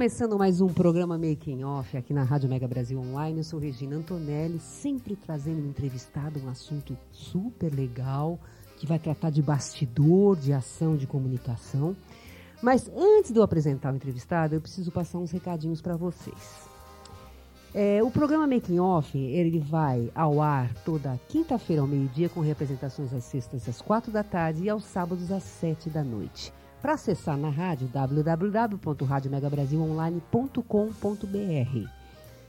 Começando mais um programa Making Off aqui na Rádio Mega Brasil Online. Eu sou Regina Antonelli, sempre trazendo um entrevistado, um assunto super legal, que vai tratar de bastidor, de ação, de comunicação. Mas antes de eu apresentar o entrevistado, eu preciso passar uns recadinhos para vocês. É, o programa Making Off ele vai ao ar toda quinta-feira ao meio-dia, com representações às sextas às quatro da tarde e aos sábados às sete da noite. Para acessar na rádio, www.radiomegabrasilonline.com.br.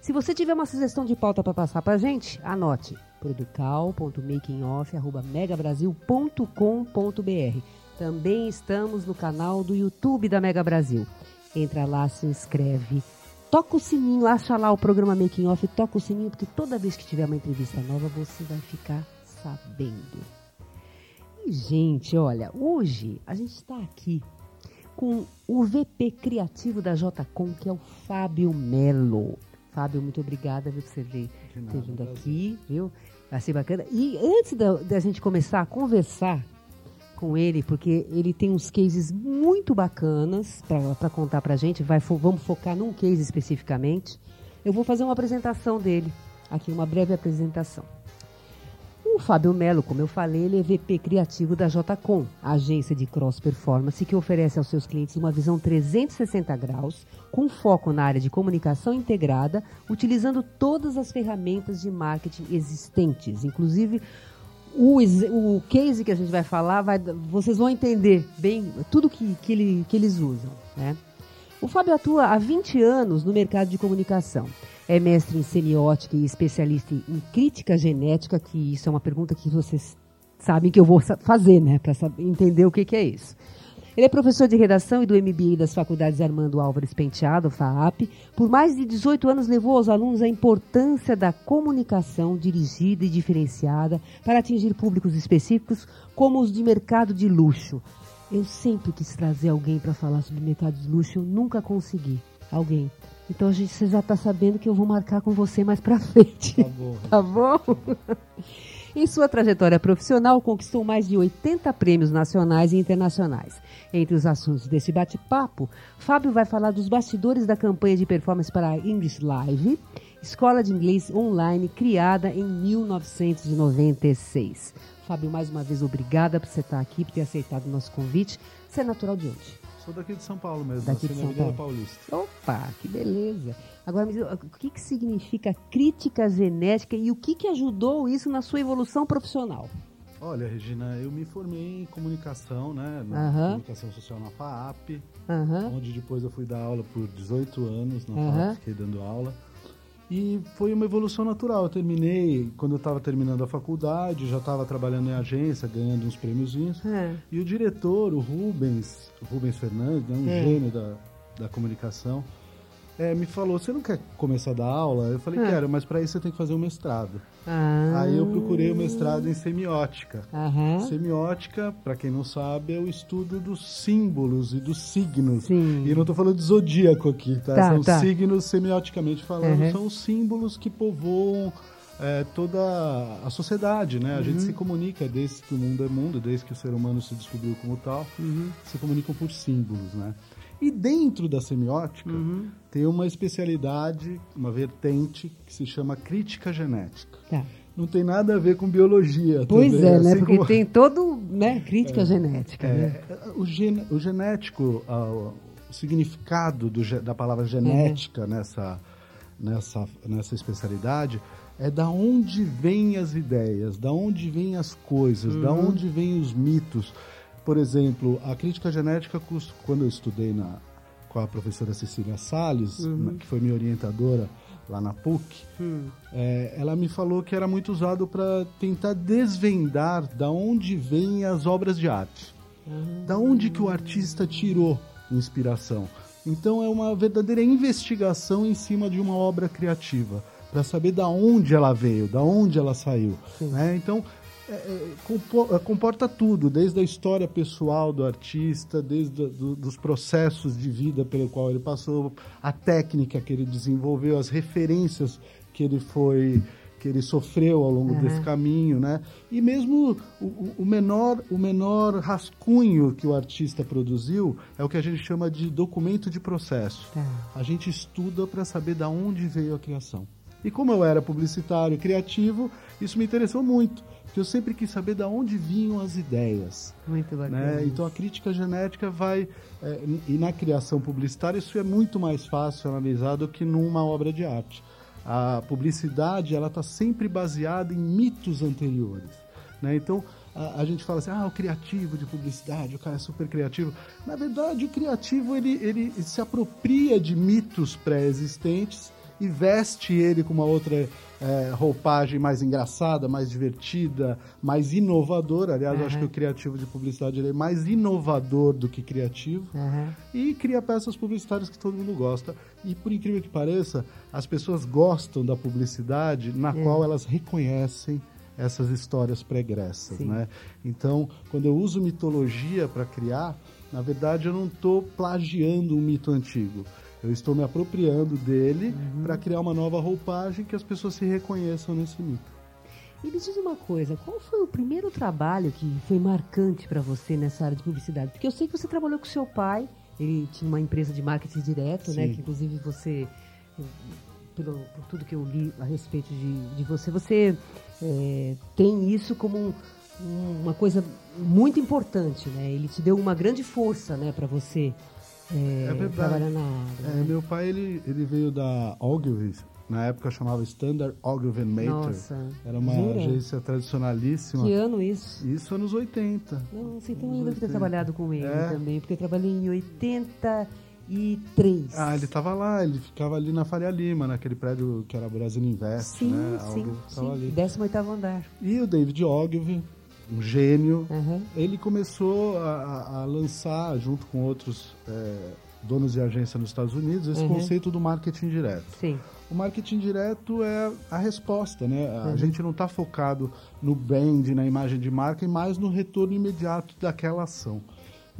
Se você tiver uma sugestão de pauta para passar para gente, anote producal.makingoff.megabrasil.com.br. Também estamos no canal do YouTube da Mega Brasil. Entra lá, se inscreve, toca o sininho, acha lá o programa Making Off, toca o sininho, porque toda vez que tiver uma entrevista nova, você vai ficar sabendo. E, gente, olha, hoje a gente está aqui com o VP criativo da JCom, que é o Fábio Melo. Fábio, muito obrigada viu, por você ter vindo aqui, viu? Vai ser bacana. E antes da, da gente começar a conversar com ele, porque ele tem uns cases muito bacanas para contar para a gente, vai, vamos focar num case especificamente. Eu vou fazer uma apresentação dele, aqui uma breve apresentação. O Fábio Melo, como eu falei, ele é VP criativo da JCom, agência de cross performance que oferece aos seus clientes uma visão 360 graus, com foco na área de comunicação integrada, utilizando todas as ferramentas de marketing existentes, inclusive o, o case que a gente vai falar, vai, vocês vão entender bem tudo que, que, ele, que eles usam. Né? O Fábio atua há 20 anos no mercado de comunicação. É mestre em semiótica e especialista em crítica genética, que isso é uma pergunta que vocês sabem que eu vou fazer, né, para entender o que, que é isso. Ele é professor de redação e do MBA das Faculdades Armando Álvares Penteado, FAAP. Por mais de 18 anos levou aos alunos a importância da comunicação dirigida e diferenciada para atingir públicos específicos, como os de mercado de luxo. Eu sempre quis trazer alguém para falar sobre mercado de luxo, eu nunca consegui. Alguém. Então a gente, você já está sabendo que eu vou marcar com você mais para frente. Tá bom. tá bom? Em sua trajetória profissional, conquistou mais de 80 prêmios nacionais e internacionais. Entre os assuntos desse bate-papo, Fábio vai falar dos bastidores da campanha de performance para a English Live, escola de inglês online criada em 1996. Fábio, mais uma vez, obrigada por você estar aqui, por ter aceitado o nosso convite. Você é natural de onde? Sou daqui de São Paulo mesmo, Daqui de São Paulo. Paulista. Opa, que beleza. Agora, o que, que significa crítica genética e o que, que ajudou isso na sua evolução profissional? Olha, Regina, eu me formei em comunicação, né? Na Aham. comunicação social na FAAP, Aham. onde depois eu fui dar aula por 18 anos na Aham. FAAP, fiquei dando aula. E foi uma evolução natural. Eu terminei, quando eu estava terminando a faculdade, já estava trabalhando em agência, ganhando uns prêmiozinhos. É. E o diretor, o Rubens, o Rubens Fernandes, né, um É. gênio da, da comunicação, é, me falou: Você não quer começar a dar aula? Eu falei: É. Quero, mas para isso você tem que fazer um mestrado. Ah. Aí eu procurei o mestrado em semiótica. Aham. Semiótica, para quem não sabe, é o estudo dos símbolos e dos signos. Sim. E não tô falando de zodíaco aqui, tá? Tá, São tá. signos, semioticamente falando, Uhum. são os símbolos que povoam é, toda a sociedade, né? A Uhum. gente se comunica desde que o mundo é mundo, desde que o ser humano se descobriu como tal, Uhum. se comunicam por símbolos, né? E dentro da semiótica Uhum. tem uma especialidade, uma vertente que se chama crítica genética. Tá. Não tem nada a ver com biologia. Pois também, é, né? assim Porque como- tem todo, né, crítica genética, né? é, o, gen- o genético, o significado do da palavra genética nessa, nessa, nessa especialidade é da onde vêm as ideias, da onde vêm as coisas, da onde vêm os mitos. Por exemplo, a crítica genética, quando eu estudei na, com a professora Cecília Salles, na- que foi minha orientadora lá na PUC, Hum. é, ela me falou que era muito usado para tentar desvendar da onde vêm as obras de arte. Da onde que o artista tirou inspiração. Então é uma verdadeira investigação em cima de uma obra criativa, para saber da onde ela veio, da onde ela saiu. Né? Então comporta tudo, desde a história pessoal do artista, desde do, dos processos de vida pelo qual ele passou, a técnica que ele desenvolveu, as referências que ele foi que ele sofreu ao longo uhum. desse caminho, né? E mesmo o, o, menor o menor rascunho que o artista produziu é o que a gente chama de documento de processo. Tá. A gente estuda para saber da onde veio a criação. E como eu era publicitário criativo, isso me interessou muito, porque eu sempre quis saber de onde vinham as ideias. Muito bacana. Né? Então a crítica genética vai. É, e na criação publicitária isso é muito mais fácil analisar do que numa obra de arte. A publicidade ela está sempre baseada em mitos anteriores. Né? Então a, a, gente fala assim, ah, o criativo de publicidade, o cara é super criativo. Na verdade, o criativo ele, ele se apropria de mitos pré-existentes e veste ele com uma outra é, roupagem mais engraçada, mais divertida, mais inovadora. Aliás, uhum. eu acho que o criativo de publicidade é mais inovador do que criativo. Uhum. E cria peças publicitárias que todo mundo gosta. E por incrível que pareça, as pessoas gostam da publicidade na é. qual elas reconhecem essas histórias pregressas, né? Então, quando eu uso mitologia para criar, na verdade eu não estou plagiando um mito antigo. Eu estou me apropriando dele uhum. para criar uma nova roupagem que as pessoas se reconheçam nesse mito. E me diz uma coisa, qual foi o primeiro trabalho que foi marcante para você nessa área de publicidade? Porque eu sei que você trabalhou com seu pai, ele tinha uma empresa de marketing direto, né, Sim. né? Que inclusive você, pelo, por tudo que eu li a respeito de, de você, você é, tem isso como um, uma coisa muito importante, né? Ele te deu uma grande força, né, para você é, é verdade. na área. É, né? Meu pai ele, ele veio da Ogilvy, na época chamava Standard Ogilvy Mater. Nossa. Era uma Jura? agência tradicionalíssima. Que ano isso? Isso anos 80. Nossa, então eu devo ter trabalhado com ele é. também, porque eu trabalhei em 83. Ah, ele estava lá, ele ficava ali na Faria Lima, naquele prédio que era Brasil Invest, sim, né? Sim, sim, ali. 18 andar. E o David Ogilvy, um gênio. Uhum. Ele começou a, a, lançar, junto com outros é, donos de agência nos Estados Unidos, esse uhum. conceito do marketing direto. Sim. O marketing direto é a resposta, né? A uhum. gente não está focado no brand, na imagem de marca, e mais no retorno imediato daquela ação.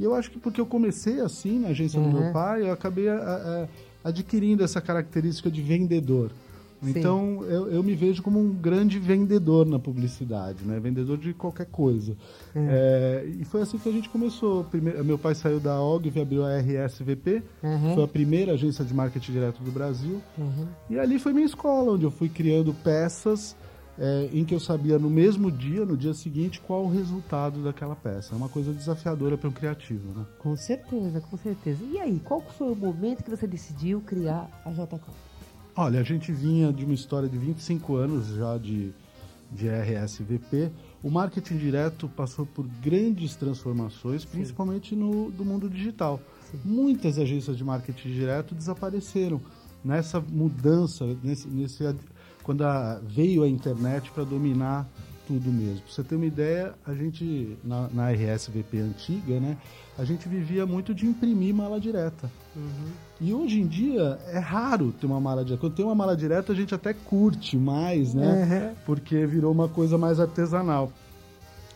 E eu acho que porque eu comecei assim na agência do meu pai, eu acabei a, a, adquirindo essa característica de vendedor. Então eu, eu, me vejo como um grande vendedor na publicidade, né? Vendedor de qualquer coisa. É. É, e foi assim que a gente começou. Primeiro, meu pai saiu da OGV, abriu a RSVP, uhum. foi a primeira agência de marketing direto do Brasil. Uhum. E ali foi minha escola, onde eu fui criando peças é, em que eu sabia no mesmo dia, no dia seguinte, qual o resultado daquela peça. É uma coisa desafiadora para um criativo, né? Com certeza, com certeza. E aí, qual foi o momento que você decidiu criar a JCom? Olha, a gente vinha de uma história de 25 anos já de, de RSVP. O marketing direto passou por grandes transformações, Sim. principalmente no do mundo digital. Sim. Muitas agências de marketing direto desapareceram nessa mudança, nesse, nesse quando a, veio a internet para dominar tudo mesmo. Pra você ter uma ideia, a gente, na, na RSVP antiga, né, a gente vivia muito de imprimir mala direta. Uhum. E hoje em dia é raro ter uma mala direta. Quando tem uma mala direta, a gente até curte mais, né? Uhum. Porque virou uma coisa mais artesanal.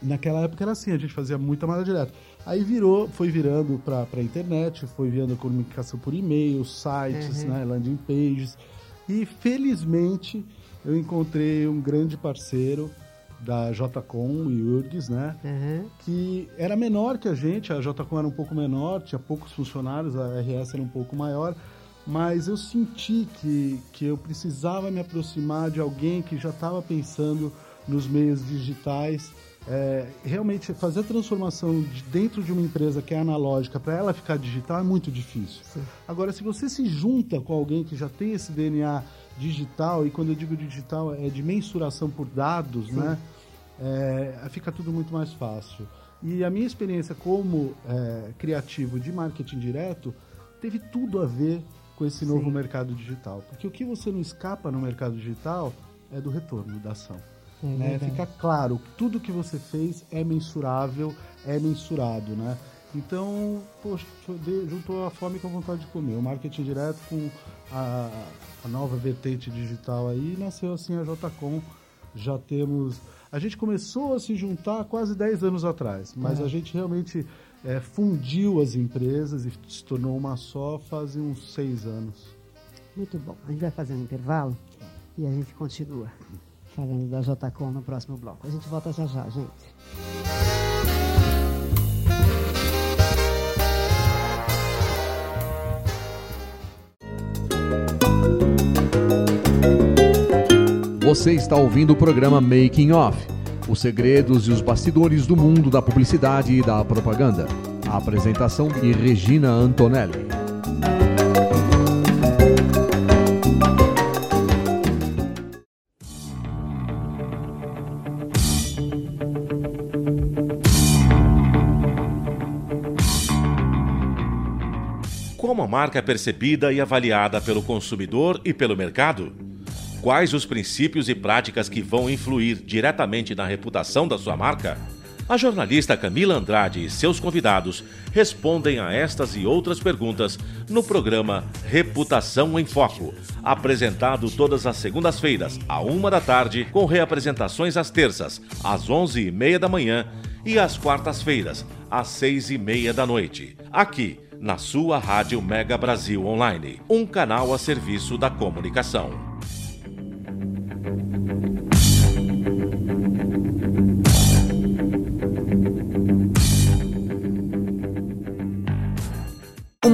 Naquela época era assim, a gente fazia muita mala direta. Aí virou, foi virando para a internet, foi virando comunicação por e-mail, sites, uhum. né, landing pages. E felizmente eu encontrei um grande parceiro da JCOM e URGS, né? Uhum. Que era menor que a gente, a JCOM era um pouco menor, tinha poucos funcionários, a RS era um pouco maior, mas eu senti que, que eu precisava me aproximar de alguém que já estava pensando nos meios digitais. É, realmente fazer a transformação de dentro de uma empresa que é analógica para ela ficar digital é muito difícil. Sim. Agora, se você se junta com alguém que já tem esse DNA digital, e quando eu digo digital é de mensuração por dados, Sim. né? É, fica tudo muito mais fácil. E a minha experiência como é, criativo de marketing direto teve tudo a ver com esse Sim. novo mercado digital. Porque o que você não escapa no mercado digital é do retorno da ação. É né? Fica claro, tudo que você fez é mensurável, é mensurado, né? Então, poxa, juntou a fome com a vontade de comer. O marketing direto com a, a nova vertente digital aí, nasceu assim a JCom. Já temos. A gente começou a se juntar quase 10 anos atrás, mas a gente realmente é, fundiu as empresas e se tornou uma só faz uns seis anos. Muito bom. A gente vai fazer um intervalo e a gente continua falando da JCom no próximo bloco. A gente volta já já, gente. Você está ouvindo o programa Making Off os segredos e os bastidores do mundo da publicidade e da propaganda. A apresentação de Regina Antonelli. Como a marca é percebida e avaliada pelo consumidor e pelo mercado? Quais os princípios e práticas que vão influir diretamente na reputação da sua marca? A jornalista Camila Andrade e seus convidados respondem a estas e outras perguntas no programa Reputação em Foco, apresentado todas as segundas-feiras, à uma da tarde, com reapresentações às terças, às onze e meia da manhã e às quartas-feiras, às seis e meia da noite, aqui na sua Rádio Mega Brasil Online, um canal a serviço da comunicação.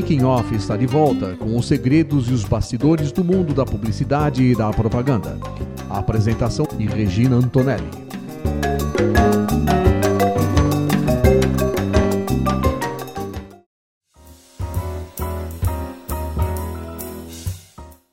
Making Off está de volta com os segredos e os bastidores do mundo da publicidade e da propaganda. A apresentação de Regina Antonelli.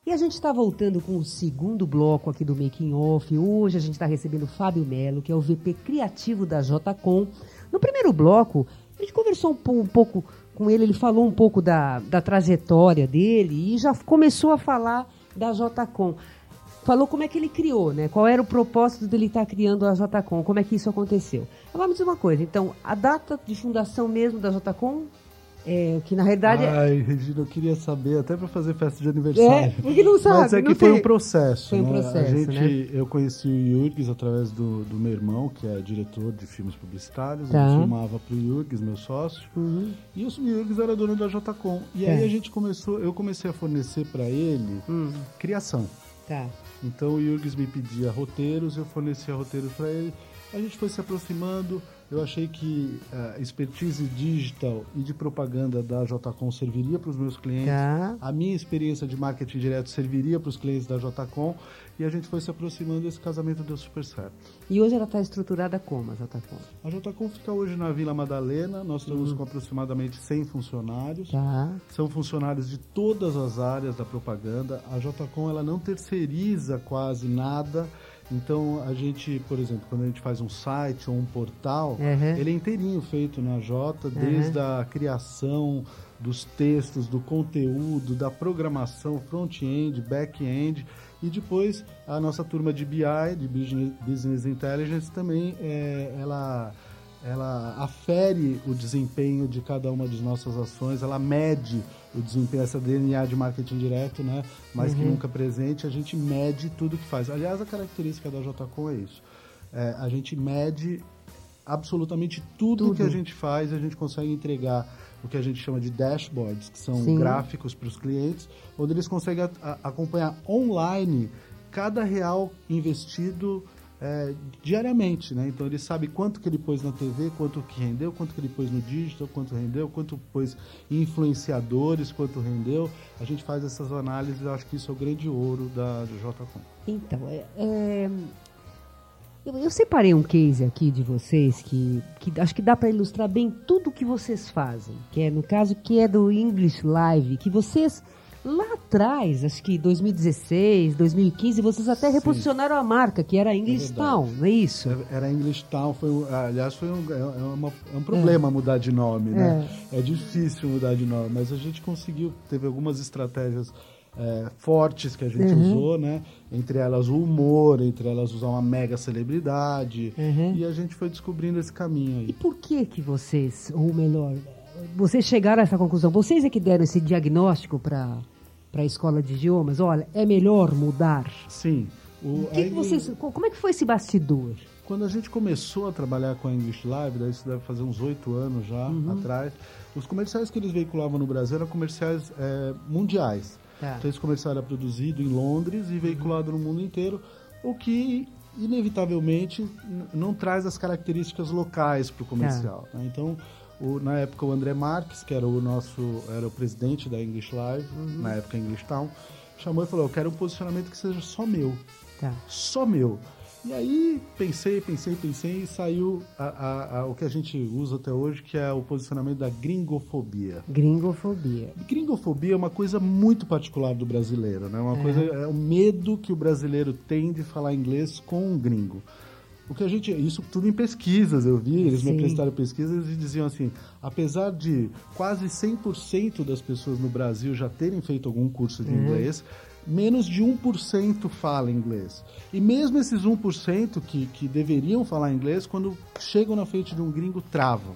E a gente está voltando com o segundo bloco aqui do Making Off. Hoje a gente está recebendo o Fábio Melo, que é o VP criativo da JCom. No primeiro bloco, a gente conversou um, pouco com ele, ele falou um pouco da, da trajetória dele e já começou a falar da JCom. Falou como é que ele criou, né? Qual era o propósito dele estar criando a JCom, como é que isso aconteceu. Agora me diz uma coisa, então, a data de fundação mesmo da JCom é, que na realidade. É- Ai, Regina, eu queria saber, até para fazer festa de aniversário. É, porque não sabe. Mas é que foi um processo. Foi um né? processo. A gente, né? Eu conheci o Jurgs através do, do meu irmão, que é diretor de filmes publicitários. Tá. Ele filmava para o Jurgs, meu sócio. Uhum. E o Jurgs era dono da JCom. E É. aí a gente começou, eu comecei a fornecer para ele Hum, criação. tá. Então o Jurgs me pedia roteiros, eu fornecia roteiros para ele. A gente foi se aproximando. Eu achei que a expertise digital e de propaganda da JCom serviria para os meus clientes. Tá. A minha experiência de marketing direto serviria para os clientes da JCom. E a gente foi se aproximando e esse casamento deu super certo. E hoje ela está estruturada como, a JCom? A JCom fica hoje na Vila Madalena. Nós estamos com aproximadamente 100 funcionários. Tá. São funcionários de todas as áreas da propaganda. A JCom ela não terceiriza quase nada. Então a gente, por exemplo, quando a gente faz um site ou um portal, Uhum. ele é inteirinho feito na J, desde a criação dos textos, do conteúdo, da programação, front-end, back-end e depois a nossa turma de BI, de Business- Business Intelligence, também é, ela ela afere o desempenho de cada uma de nossas ações, ela mede o desempenho, essa DNA de marketing direto, né? Mais que nunca presente, a gente mede tudo que faz. Aliás, a característica da JCom é isso. É, a gente mede absolutamente tudo, Tudo. que a gente faz, a gente consegue entregar o que a gente chama de dashboards, que são Sim. gráficos para os clientes, onde eles conseguem acompanhar online cada real investido é, diariamente, né? Então ele sabe quanto que ele pôs na TV, quanto que rendeu, quanto que ele pôs no digital, quanto rendeu, quanto pôs em influenciadores, quanto rendeu. A gente faz essas análises, eu acho que isso é o grande ouro da JCom. Então, é, é, Eu, eu separei um case aqui de vocês que, que acho que dá para ilustrar bem tudo que vocês fazem, que é no caso que é do English Live, que vocês lá atrás, acho que 2016, 2015, vocês até Sim. reposicionaram a marca, que era English verdade. Town, não é isso? Era English Town, foi, um- aliás, foi um, é, é uma- é um problema mudar de nome, né? É. difícil mudar de nome, mas a gente conseguiu, teve algumas estratégias é, fortes que a gente Uhum. usou, né? Entre elas o humor, entre elas usar uma mega celebridade, Uhum. e a gente foi descobrindo esse caminho E aí. por que que vocês, ou melhor, vocês chegaram a essa conclusão? Vocês é que deram esse diagnóstico para para a escola de idiomas? Olha, é melhor mudar. Sim. O, que que English- vocês, co- como é que foi esse bastidor? Quando a gente começou a trabalhar com a English Live, daí isso deve fazer uns oito anos já Uhum. atrás, os comerciais que eles veiculavam no Brasil eram comerciais é, mundiais. Tá. Então esse comercial era produzido em Londres e veiculado no mundo inteiro, o que inevitavelmente não traz as características locais para o comercial. né? Então, o- na época o André Marques, que era o nosso, era o presidente da English Live, na época English Town, chamou e falou: "Eu quero um posicionamento que seja só meu" Tá. só meu. E aí pensei, pensei, pensei e saiu a- a- a- o que a gente usa até hoje, que é o posicionamento da gringofobia. Gringofobia. Gringofobia é uma coisa muito particular do brasileiro, né? Uma coisa é o medo que o brasileiro tem de falar inglês com um gringo. O que a gente, isso tudo em pesquisas, eu vi, eles Sim. me apresentaram pesquisas e diziam assim, apesar de quase 100% das pessoas no Brasil já terem feito algum curso de inglês, menos de 1% fala inglês. E mesmo esses 1% que, que deveriam falar inglês, quando chegam na frente de um gringo, travam.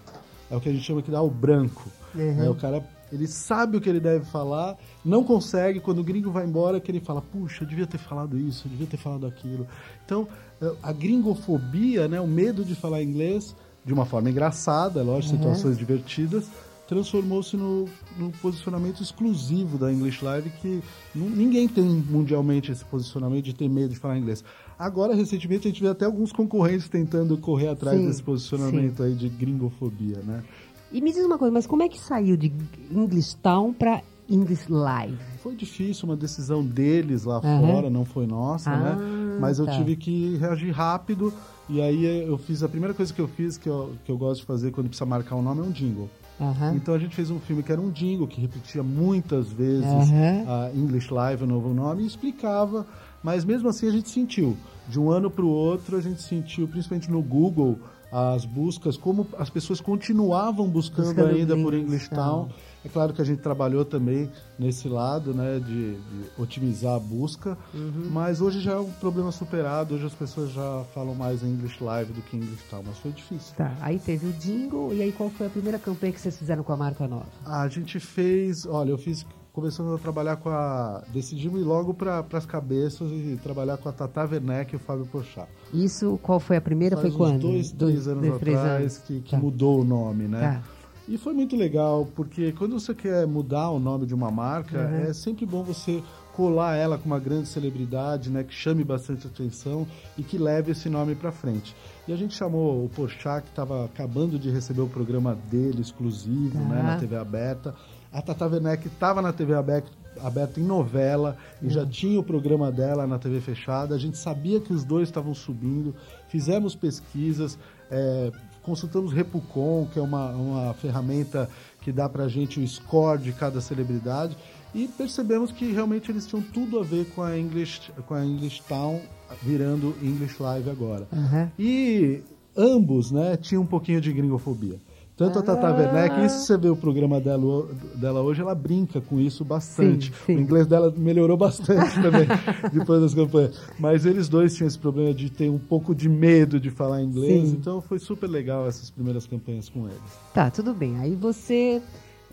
É o que a gente chama que dá o branco. É, o cara, ele sabe o que ele deve falar, não consegue, quando o gringo vai embora, que ele fala, puxa, eu devia ter falado isso, eu devia ter falado aquilo. Então, eh, a gringofobia, né, o medo de falar inglês, de uma forma engraçada, é lógico, situações divertidas, transformou-se no, no posicionamento exclusivo da English Live, que ninguém tem mundialmente esse posicionamento de ter medo de falar inglês. Agora, recentemente, a gente vê até alguns concorrentes tentando correr atrás Sim, desse posicionamento aí de gringofobia, né? E me diz uma coisa, mas como é que saiu de English Town para English Live? Foi difícil, uma decisão deles lá Aham. fora, não foi nossa, Ah, né? Mas eu tá. tive que reagir rápido e aí eu fiz, a primeira coisa que eu fiz, que eu, que eu gosto de fazer quando precisa marcar um nome, é um jingle. Aham. Então a gente fez um filme que era um jingle, que repetia muitas vezes Aham. a English Live, o novo nome, e explicava, mas mesmo assim a gente sentiu. De um ano para o outro, a gente sentiu, principalmente no Google, as buscas, como as pessoas continuavam buscando, Buscando ainda por English Town. É claro que a gente trabalhou também nesse lado, né, de, de otimizar a busca, Uhum. mas hoje já é um problema superado, hoje as pessoas já falam mais em English Live do que English Town, mas foi difícil. Tá, aí teve o jingle, e aí qual foi a primeira campanha que vocês fizeram com a marca nova? A gente fez, olha, eu fiz, começamos a trabalhar com a, decidimos ir logo para as cabeças e trabalhar com a Tata Werneck e o Fábio Porchat. Isso, qual foi a primeira? Faz foi quando? dois, três anos dois, três atrás anos. que, que Tá. mudou o nome, né? Tá. E foi muito legal, porque quando você quer mudar o nome de uma marca, Uhum. é sempre bom você colar ela com uma grande celebridade, né, que chame bastante atenção e que leve esse nome para frente. E a gente chamou o Porchat, que estava acabando de receber o programa dele exclusivo, Tá. né, na TV aberta. A Tata Werneck estava na TV aberta, aberta em novela e já tinha o programa dela na TV fechada. A gente sabia que os dois estavam subindo, fizemos pesquisas, é, consultamos Repucon, que é uma, uma ferramenta que dá pra gente o score de cada celebridade e percebemos que realmente eles tinham tudo a ver com a English, com a English Town virando English Live agora. Aham. E ambos, né, tinham um pouquinho de gringofobia. Tanto a Tata Ah. Werneck, isso você vê o programa dela, dela hoje, ela brinca com isso bastante. Sim, sim. O inglês dela melhorou bastante também depois das campanhas. Mas eles dois tinham esse problema de ter um pouco de medo de falar inglês, Sim. então foi super legal essas primeiras campanhas com eles. Tá, tudo bem. Aí você.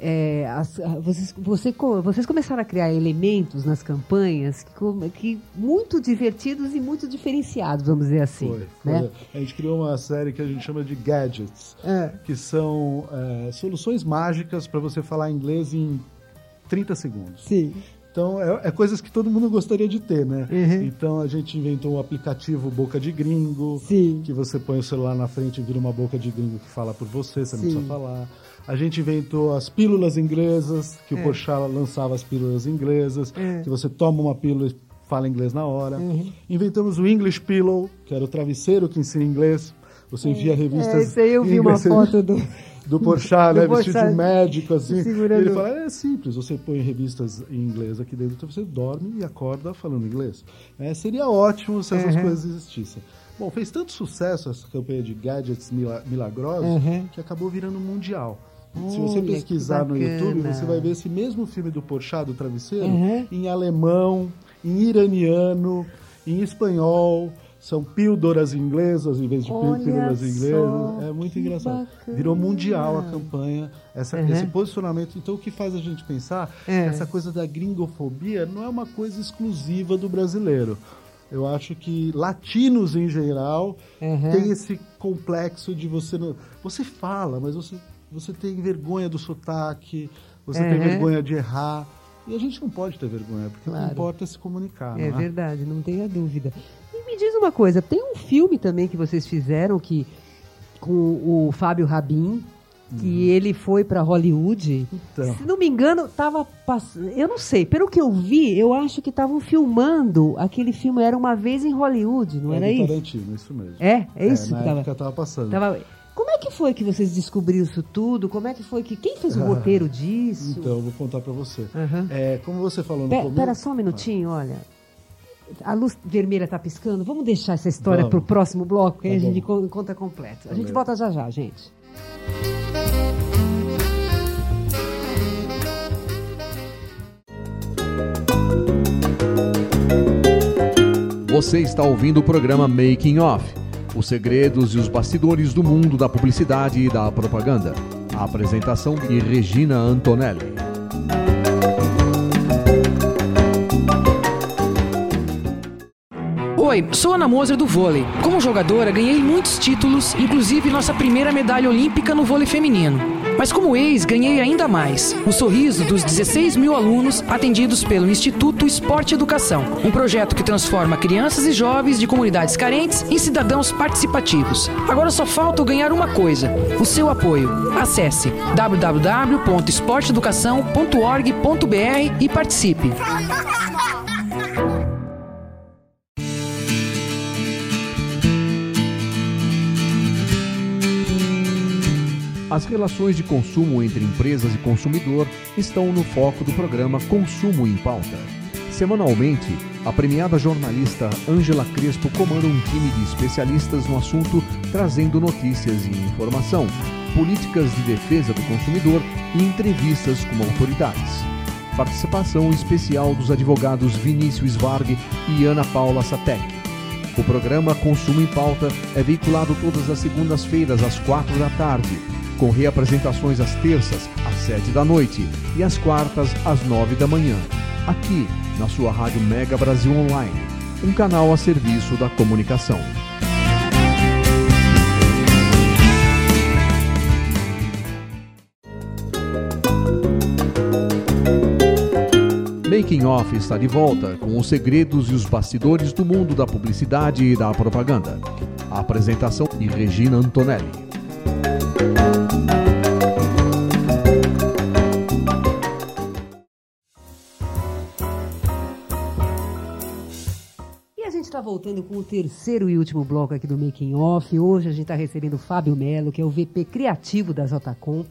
É, as- vocês, você vocês começaram a criar elementos nas campanhas que, que muito divertidos e muito diferenciados, vamos dizer assim. Foi, foi. né? A gente criou uma série que a gente chama de Gadgets, É. que são é, soluções mágicas para você falar inglês em 30 segundos. Sim. Então, é, é coisas que todo mundo gostaria de ter, né? Uhum. Então, a gente inventou o aplicativo Boca de Gringo, Sim. que você põe o celular na frente e vira uma boca de gringo que fala por você, você não Sim. precisa falar. A gente inventou as pílulas inglesas, que É. o Porchat lançava as pílulas inglesas, É. que você toma uma pílula e fala inglês na hora. Inventamos o English Pillow, que era o travesseiro que ensina inglês. Você envia revistas. É, isso aí eu vi uma foto do. do Porchat, Do né? Vestido Porchat de médico, assim. segurando- Ele fala, é simples, você põe revistas em inglês aqui dentro, então você dorme e acorda falando inglês. É, seria ótimo se essas Uhum. coisas existissem. Bom, fez tanto sucesso essa campanha de gadgets mila- milagrosos Uhum. que acabou virando mundial. Se você pesquisar no YouTube, você vai ver esse mesmo filme do Porchat, do Travesseiro, Uhum. em alemão, em iraniano, em espanhol. São píldoras inglesas em vez de Olha só, inglesas. É muito engraçado. bacana. Virou mundial a campanha, essa- Uhum. esse posicionamento. Então, o que faz a gente pensar É. essa coisa da gringofobia não é uma coisa exclusiva do brasileiro. Eu acho que latinos em geral Uhum. têm esse complexo de você não. Você fala, mas você, você tem vergonha do sotaque, você tem Uhum. vergonha de errar. E a gente não pode ter vergonha, porque o Claro. que importa é se comunicar. É é? verdade, não tenha dúvida. E me diz uma coisa, tem um filme também que vocês fizeram que com o Fábio Rabin, que ele foi para Hollywood. Uhum. Então. Se não me engano, tava passando, eu não sei, pelo que eu vi, eu acho que estavam filmando aquele filme era uma vez em Hollywood, não É era do isso? Tarantino, isso mesmo. É, é isso na que tava. época tava passando. tava- Como é que foi que vocês descobriram isso tudo? Como é que foi que quem fez o roteiro disso? Então, eu vou contar pra você. Aham. É, como você falou no Pe- começo... Pera só um minutinho, olha. A luz vermelha tá piscando. Vamos deixar essa história Vamos. pro próximo bloco, que aí Tá a gente bom. con- conta completo. A gente Valeu. volta já já, gente. Você está ouvindo o programa Making Off, os segredos e os bastidores do mundo da publicidade e da propaganda. A apresentação de Regina Antonelli. Oi, sou Ana Moser do vôlei. Como jogadora, ganhei muitos títulos, inclusive nossa primeira medalha olímpica no vôlei feminino. Mas como ex, ganhei ainda mais. O sorriso dos 16 mil alunos atendidos pelo Instituto Esporte Educação, um projeto que transforma crianças e jovens de comunidades carentes em cidadãos participativos. Agora só falta ganhar uma coisa: o seu apoio. Acesse www.esporteeducação.org.br e participe. As relações de consumo entre empresas e consumidor estão no foco do programa Consumo em Pauta. Semanalmente, a premiada jornalista Ângela Crespo comanda um time de especialistas no assunto, trazendo notícias e informação, políticas de defesa do consumidor e entrevistas com autoridades. Participação especial dos advogados Vinícius Varg e Ana Paula Satek. O programa Consumo em Pauta é veiculado todas as segundas-feiras às quatro da tarde, com reapresentações às terças às sete da noite e às quartas às nove da manhã, aqui na sua rádio Mega Brasil Online, um canal a serviço da comunicação. Making Off está de volta com os segredos e os bastidores do mundo da publicidade e da propaganda. A apresentação de Regina Antonelli. A gente está voltando com o terceiro e último bloco aqui do Making Off. Hoje a gente está recebendo o Fábio Melo, que é o VP criativo da JCom.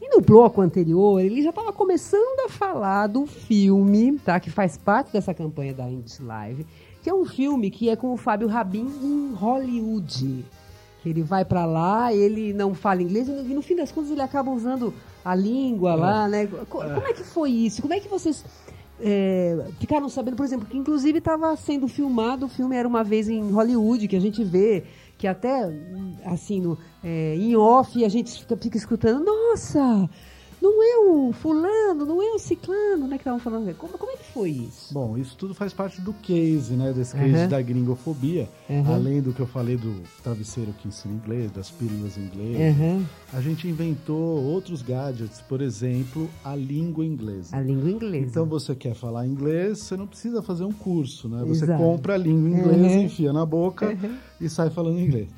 E no bloco anterior, ele já estava começando a falar do filme, tá? Que faz parte dessa campanha da Indus Live, que é um filme que é com o Fábio Rabin em Hollywood. Ele vai para lá, ele não fala inglês, e no fim das contas ele acaba usando a língua lá, né? Co- Como é que foi isso? Como é que vocês é, ficaram sabendo, por exemplo, que inclusive estava sendo filmado, o filme era uma vez em Hollywood, que a gente vê, que até assim, no, é, em off, a gente fica, fica escutando, nossa, não é o fulano, não é o ciclano, né, que estavam falando. Como, como é que foi isso? Bom, isso tudo faz parte do case, né? Desse case Uhum. da gringofobia. Uhum. Além do que eu falei do travesseiro que ensina inglês, das pílulas em inglês. Uhum. A gente inventou outros gadgets, por exemplo, a língua inglesa. A língua inglesa. Então você quer falar inglês, você não precisa fazer um curso, né? Você Exato. compra a língua inglesa, enfia na boca e sai falando inglês.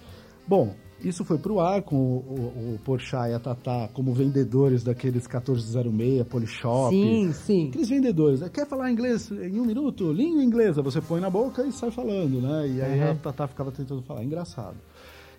Bom, Isso foi pro ar com o, o, o Porchat e a Tatá como vendedores daqueles 1406, Polishop. Sim, sim. Aqueles vendedores, né? quer falar inglês em um minuto? Língua inglesa, você põe na boca e sai falando, né? E aí Uhum. a Tatá ficava tentando falar. Engraçado.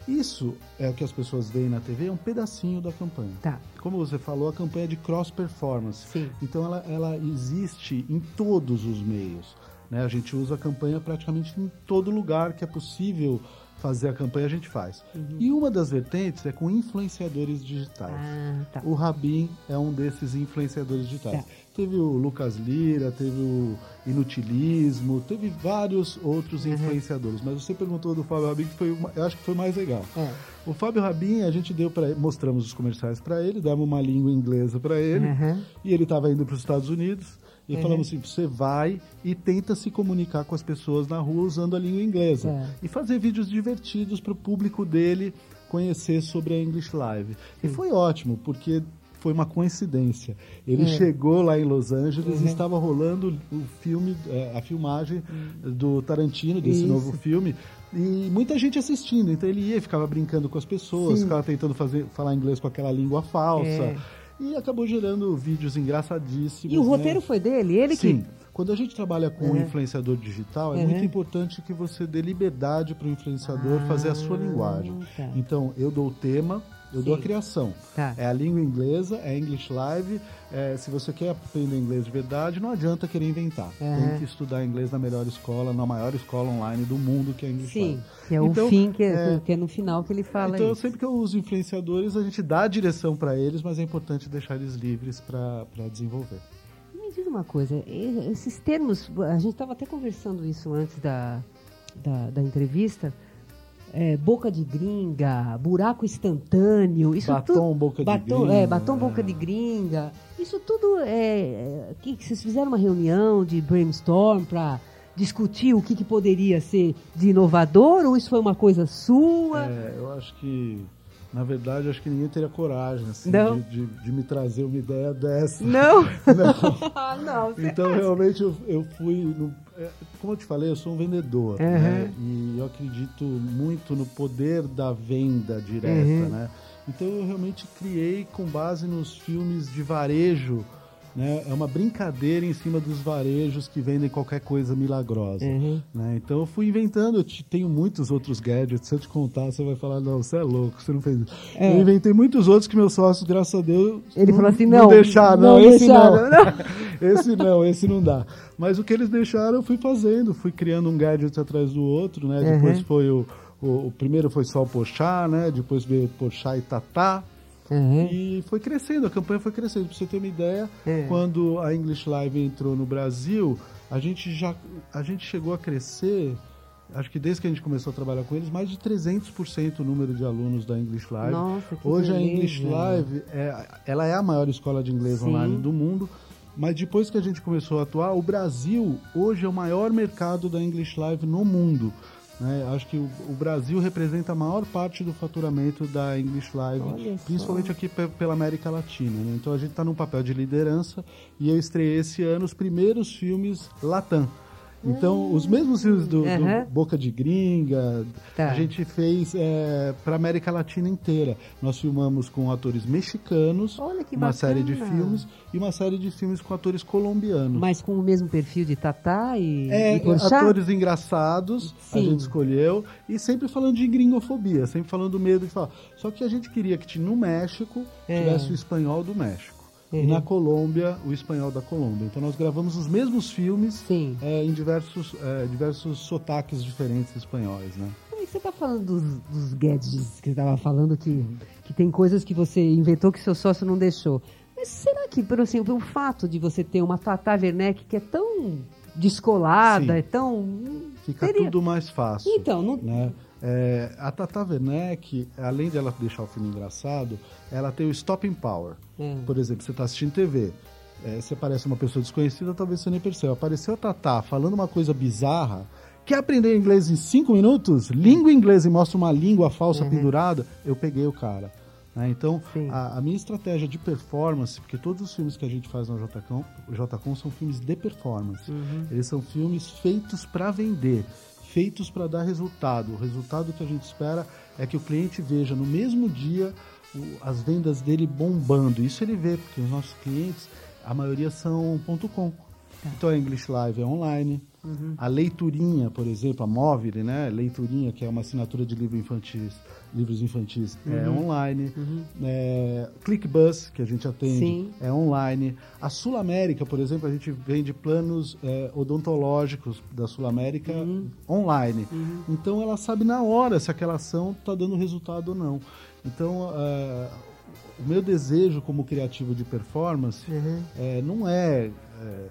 Isso é o que as pessoas veem na TV, é um pedacinho da campanha. Tá. Como você falou, a campanha é de cross performance. Sim. Então ela, ela existe em todos os meios. Né? A gente usa a campanha praticamente em todo lugar que é possível fazer a campanha, a gente faz. E uma das vertentes é com influenciadores digitais. Ah, tá. O Rabin é um desses influenciadores digitais. Tá. Teve o Lucas Lira, teve o Inutilismo, teve vários outros Uhum. influenciadores. Mas você perguntou do Fábio Rabin, que foi uma, eu acho que foi mais legal. É. O Fábio Rabin, a gente deu para mostramos os comerciais para ele, demos uma língua inglesa para ele, Uhum. e ele estava indo para os Estados Unidos. E falamos assim: você vai e tenta se comunicar com as pessoas na rua usando a língua inglesa. É. E fazer vídeos divertidos para o público dele conhecer sobre a English Live. E foi ótimo, porque foi uma coincidência. Ele É. chegou lá em Los Angeles Uhum. e estava rolando o filme, eh, a filmagem do Tarantino, desse Isso. novo filme. E muita gente assistindo, então ele ia ficava brincando com as pessoas, Sim. ficava tentando fazer, falar inglês com aquela língua falsa. É. E acabou gerando vídeos engraçadíssimos. E o né? roteiro foi dele? Ele Sim. que. Quando a gente trabalha com um Uhum. influenciador digital, é Uhum. muito importante que você dê liberdade para o influenciador fazer a sua linguagem. tá. Então, eu dou o tema, eu dou a Sim. criação. Tá. É a língua inglesa, é English Live. é, se você quer aprender inglês de verdade, não adianta querer inventar. Uhum. Tem que estudar inglês na melhor escola, na maior escola online do mundo, que é a English Sim, Live. que é o Então, fim, que é, é, que é no final que ele fala então, isso. sempre que eu uso influenciadores, a gente dá a direção para eles, mas é importante deixar eles livres para desenvolver. Me diz uma coisa, esses termos, a gente estava até conversando isso antes da, da, da entrevista, é, boca de gringa, buraco instantâneo, isso Batom, tudo... boca de batom, gringa, É, batom, é. boca de gringa, isso tudo é... é que, que vocês fizeram uma reunião de brainstorm para discutir o que, que poderia ser de inovador ou isso foi uma coisa sua? É, eu acho que, na verdade, acho que ninguém teria coragem assim, de, de- de me trazer uma ideia dessa. Não? Não. Ah, não, Então, realmente, eu, eu fui. no- é, como eu te falei, eu sou um vendedor. Uhum. né? E eu acredito muito no poder da venda direta. Uhum. Né? Então, eu realmente criei com base nos filmes de varejo. Né? É uma brincadeira em cima dos varejos que vendem qualquer coisa milagrosa. Uhum. né? Então eu fui inventando, eu te- tenho muitos outros gadgets, se eu te contar, você vai falar, não, você é louco, você não fez isso. É. Eu inventei muitos outros que meus sócios, graças a Deus, Ele falou assim, não não, deixaram, não não, esse deixaram, não. esse não, esse não dá. Mas o que eles deixaram, eu fui fazendo, fui criando um gadget atrás do outro, né? Depois Uhum. foi o, o, o primeiro foi só o Pochá, né? Depois veio Pochá e Tatá. Uhum. E foi crescendo, a campanha foi crescendo. Pra você ter uma ideia, É. quando a English Live entrou no Brasil, a gente já a gente chegou a crescer, acho que desde que a gente começou a trabalhar com eles, mais de 300% o número de alunos da English Live. Nossa, que Hoje a beleza. English Live, é, ela é a maior escola de inglês Sim. online do mundo. Mas depois que a gente começou a atuar, o Brasil hoje é o maior mercado da English Live no mundo. Né? Acho que o, o Brasil representa a maior parte do faturamento da English Live, principalmente aqui pe- pela América Latina. né? Então a gente está num papel de liderança e eu estreiei esse ano os primeiros filmes Latam. Então, os mesmos filmes do, do Aham. Boca de Gringa, Tá. a gente fez para a América Latina inteira. Nós filmamos com atores mexicanos, Olha que uma série de filmes, e uma série de filmes com atores colombianos. Mas com o mesmo perfil de Tatá e, É, e atores engraçados, a Sim. gente escolheu, e sempre falando de gringofobia, sempre falando do medo de falar. Só que a gente queria que no México É. tivesse o espanhol do México. E Uhum. na Colômbia, o espanhol da Colômbia. Então nós gravamos os mesmos filmes é, em diversos, é, diversos sotaques diferentes espanhóis, né? E você está falando dos, dos gadgets que você estava falando, que, que tem coisas que você inventou que seu sócio não deixou. Mas será que, por exemplo, o fato de você ter uma Tata Werneck que é tão descolada, Sim. é tão... Fica teria- tudo mais fácil. Então, não... né? É, a Tata Werneck, além de ela deixar o filme engraçado, ela tem o stopping power. É. Por exemplo, você está assistindo TV, é, você parece uma pessoa desconhecida, talvez você nem perceba. Apareceu a Tata falando uma coisa bizarra. Quer aprender inglês em cinco minutos? Língua inglesa e mostra uma língua falsa pendurada? Eu peguei o cara. né? Então, a, a minha estratégia de performance, porque todos os filmes que a gente faz na JCom, JCom são filmes de performance. Eles são filmes feitos para vender, feitos para dar resultado. O resultado que a gente espera é que o cliente veja no mesmo dia as vendas dele bombando. Isso ele vê, porque os nossos clientes, a maioria são ponto .com. Tá. Então a English Live é online. Uhum. A leiturinha, por exemplo, a Móvel, né? Leiturinha, que é uma assinatura de livro infantis, livros infantis, é uhum. é online. Uhum. É, ClickBus, que a gente atende, Sim. é online. A Sul América, por exemplo, a gente vende planos é, odontológicos da Sul América uhum. online. Uhum. Então ela sabe na hora se aquela ação está dando resultado ou não. Então, uh, o meu desejo como criativo de performance uhum. é, não é, é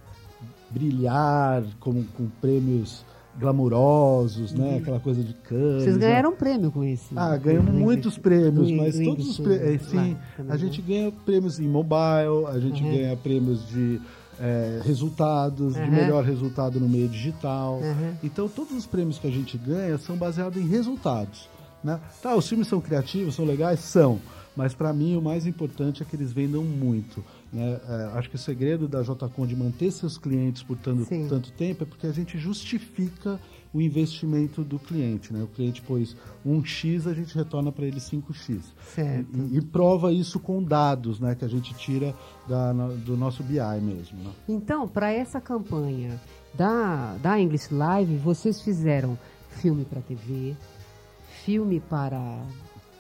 brilhar como, com prêmios glamurosos, né? Uhum. Aquela coisa de câncer. Vocês ganharam um prêmio com isso? Né? Ah, ganhamos muitos prêmios, mas todos os prêmios, é, sim, a gente ganha prêmios em mobile, a gente uhum. ganha prêmios de é, resultados, uhum. de melhor resultado no meio digital. Uhum. Então, todos os prêmios que a gente ganha são baseados em resultados. Né? Tá, os filmes são criativos, são legais? São. Mas para mim o mais importante é que eles vendam muito. Né? É, acho que o segredo da JCon de manter seus clientes por tanto, tanto tempo é porque a gente justifica o investimento do cliente. Né? O cliente pôs um X, a gente retorna para ele 5X. Certo. E, e, prova isso com dados né, que a gente tira da, do nosso BI mesmo. Né? Então, para essa campanha da, da English Live, vocês fizeram filme para TV, filme para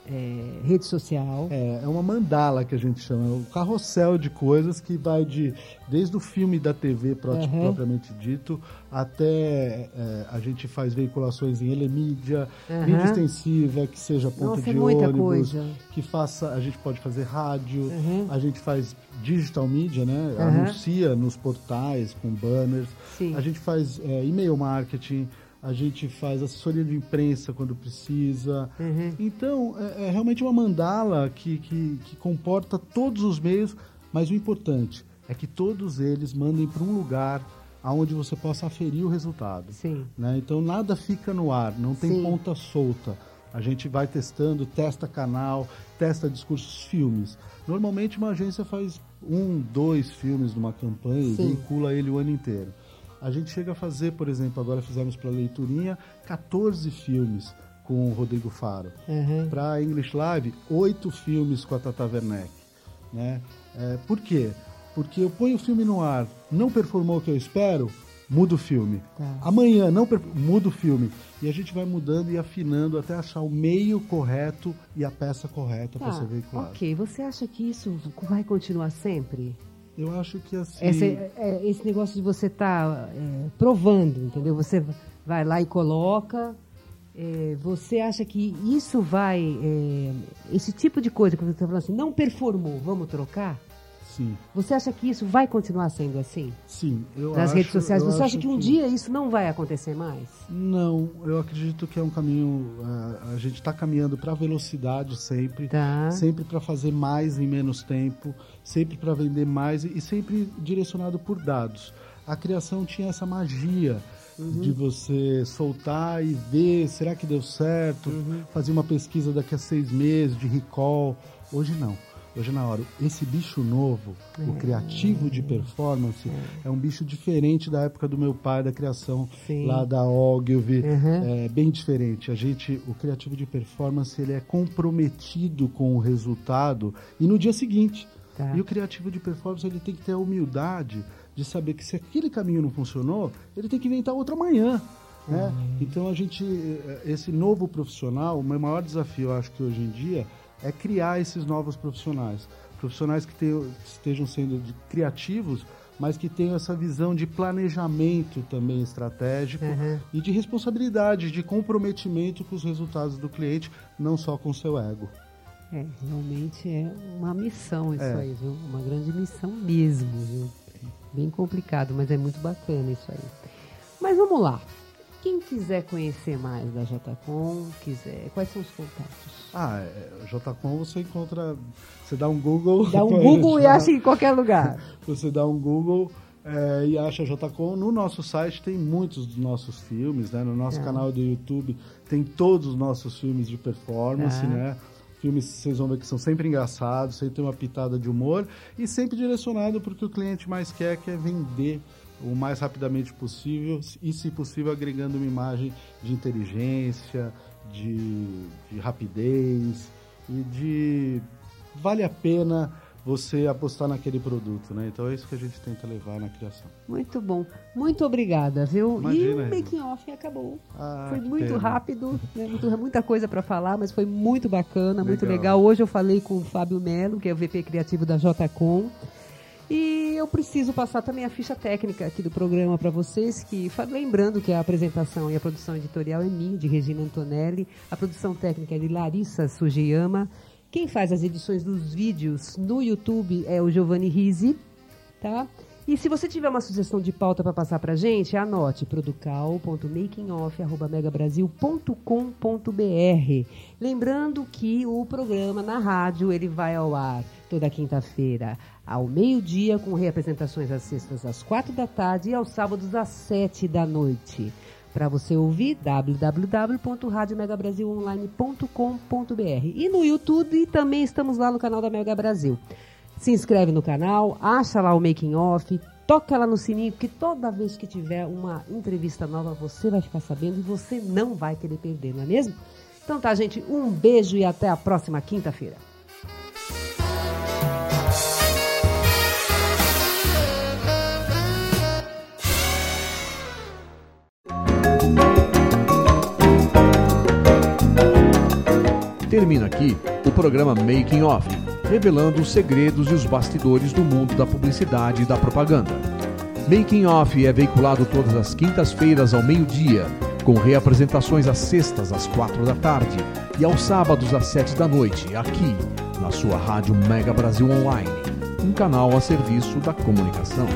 é, rede social. É, é uma mandala que a gente chama, é um carrossel de coisas que vai de desde o filme da TV uhum. propriamente dito até é, a gente faz veiculações em elemídia, uhum. mídia extensiva, que seja ponto Nossa, de é ônibus, coisa. que faça, a gente pode fazer rádio, uhum. a gente faz digital media, né? Anuncia nos portais com banners, Sim. a gente faz é, e-mail marketing a gente faz assessoria de imprensa quando precisa. Uhum. Então, é, é, realmente uma mandala que, que, que, comporta todos os meios, mas o importante é que todos eles mandem para um lugar aonde você possa aferir o resultado. Sim. Né? Então, nada fica no ar, não tem Sim. ponta solta. A gente vai testando, testa canal, testa discursos, filmes. Normalmente, uma agência faz um, dois filmes numa campanha Sim. e vincula ele o ano inteiro. A gente chega a fazer, por exemplo, agora fizemos para leiturinha 14 filmes com o Rodrigo Faro. Uhum. Para English Live, oito filmes com a Tata Werneck. Né? É, por quê? Porque eu ponho o filme no ar, não performou o que eu espero, muda o filme. Tá. Amanhã, não muda o filme. E a gente vai mudando e afinando até achar o meio correto e a peça correta tá. para ser veiculada. Ok, você acha que isso vai continuar sempre? Eu acho que assim. Esse, é, esse negócio de você estar tá, é, provando, entendeu? Você vai lá e coloca. É, você acha que isso vai. É, esse tipo de coisa que você está falando assim, não performou, vamos trocar? Sim. Você acha que isso vai continuar sendo assim? Sim, eu Nas acho, redes sociais. Você acha que um que... dia isso não vai acontecer mais? Não, eu acredito que é um caminho. Uh, a gente está caminhando para velocidade sempre, tá. sempre para fazer mais em menos tempo, sempre para vender mais e, e sempre direcionado por dados. A criação tinha essa magia. Uhum. de você soltar e ver, será que deu certo? Uhum. Fazer uma pesquisa daqui a seis meses de recall. Hoje não. Hoje na hora, esse bicho novo, é. o criativo de performance, é. é. um bicho diferente da época do meu pai, da criação Sim. lá da Ogilvy, uhum. é bem diferente. A gente, o criativo de performance, ele é comprometido com o resultado e no dia seguinte. Tá. E o criativo de performance, ele tem que ter a humildade de saber que se aquele caminho não funcionou, ele tem que inventar outro amanhã. Né? Uhum. Então a gente, eh, esse novo profissional, o meu maior desafio, acho que hoje em dia, é criar esses novos profissionais. Profissionais que, estejam sendo criativos, mas que tenham essa visão de planejamento também estratégico uhum. e de responsabilidade, de comprometimento com os resultados do cliente, não só com o seu ego. É, realmente é uma missão isso é. aí, viu? Uma grande missão mesmo, viu? Bem complicado, mas é muito bacana isso aí. Mas vamos lá. Quem quiser conhecer mais da JCom, quiser, quais são os contatos? Ah, é, JCom você encontra, você dá um Google. Dá um Google e acha em qualquer lugar. você dá um Google é, e acha JCom. No nosso site tem muitos dos nossos filmes, né? No nosso é. canal do YouTube tem todos os nossos filmes de performance, é. né? Filmes vocês vão ver que são sempre engraçados, sempre tem uma pitada de humor e sempre direcionado para o que o cliente mais quer, que é vender o mais rapidamente possível e, se possível, agregando uma imagem de inteligência, de, de rapidez e de vale a pena você apostar naquele produto, né? Então é isso que a gente tenta levar na criação. Muito bom. Muito obrigada, viu? Imagina, e o making off acabou. Ah, foi muito pena. rápido, né? Muito- muita coisa para falar, mas foi muito bacana, muito Legal. legal. Hoje eu falei com o Fábio Melo, que é o VP criativo da JCom. E eu preciso passar também a ficha técnica aqui do programa para vocês, que lembrando que a apresentação e a produção editorial é minha, de Regina Antonelli, a produção técnica é de Larissa Sugiyama, quem faz as edições dos vídeos no YouTube é o Giovanni Risi, tá? E se você tiver uma sugestão de pauta para passar para gente, anote producal.makingoff@megabrasil.com.br. Lembrando que o programa na rádio ele vai ao ar toda quinta-feira ao meio-dia com reapresentações às sextas às quatro da tarde e aos sábados às sete da noite. Para você ouvir, www.radiomegabrasilonline.com.br. E no YouTube também estamos lá no canal da Mega Brasil. Se inscreve no canal, acha lá o making off, toca lá no sininho, porque toda vez que tiver uma entrevista nova, você vai ficar sabendo e você não vai querer perder, não é mesmo? Então tá, gente, um beijo e até a próxima quinta-feira. Termina aqui o programa Making Off, revelando os segredos e os bastidores do mundo da publicidade e da propaganda. Making Off é veiculado todas as quintas-feiras ao meio-dia, com reapresentações às sextas às quatro da tarde e aos sábados às sete da noite, aqui na sua rádio Mega Brasil Online, um canal a serviço da comunicação.